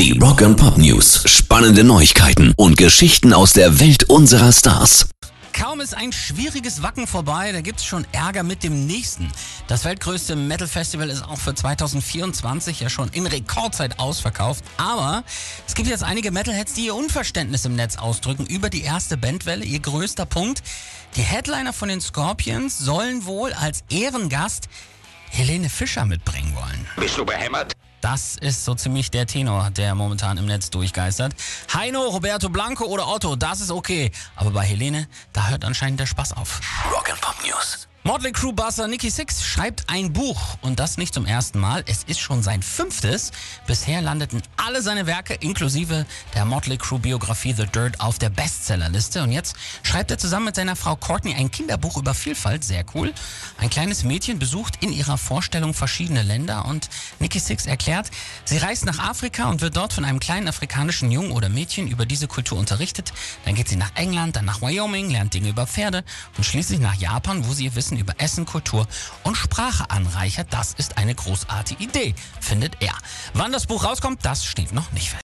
Die Rock and Pop News. Spannende Neuigkeiten und Geschichten aus der Welt unserer Stars. Kaum ist ein schwieriges Wacken vorbei, da gibt's schon Ärger mit dem nächsten. Das weltgrößte Metal Festival ist auch für 2024 ja schon in Rekordzeit ausverkauft. Aber es gibt jetzt einige Metalheads, die ihr Unverständnis im Netz ausdrücken über die erste Bandwelle. Ihr größter Punkt, die Headliner von den Scorpions sollen wohl als Ehrengast Helene Fischer mitbringen wollen. Bist du behämmert? Das ist so ziemlich der Tenor, der momentan im Netz durchgeistert. Heino, Roberto Blanco oder Otto, das ist okay. Aber bei Helene, da hört anscheinend der Spaß auf. Rock and Pop News. Motley Crue Basser Nicky Six schreibt ein Buch und das nicht zum ersten Mal. Es ist schon sein fünftes. Bisher landeten alle seine Werke inklusive der Motley Crue Biografie The Dirt auf der Bestsellerliste und jetzt schreibt er zusammen mit seiner Frau Courtney ein Kinderbuch über Vielfalt, sehr cool. Ein kleines Mädchen besucht in ihrer Vorstellung verschiedene Länder und Nicky Six erklärt, sie reist nach Afrika und wird dort von einem kleinen afrikanischen Jungen oder Mädchen über diese Kultur unterrichtet. Dann geht sie nach England, dann nach Wyoming, lernt Dinge über Pferde und schließlich nach Japan, wo sie ihr Wissen über Essen, Kultur und Sprache anreichert. Das ist eine großartige Idee, findet er. Wann das Buch rauskommt, das steht noch nicht fest.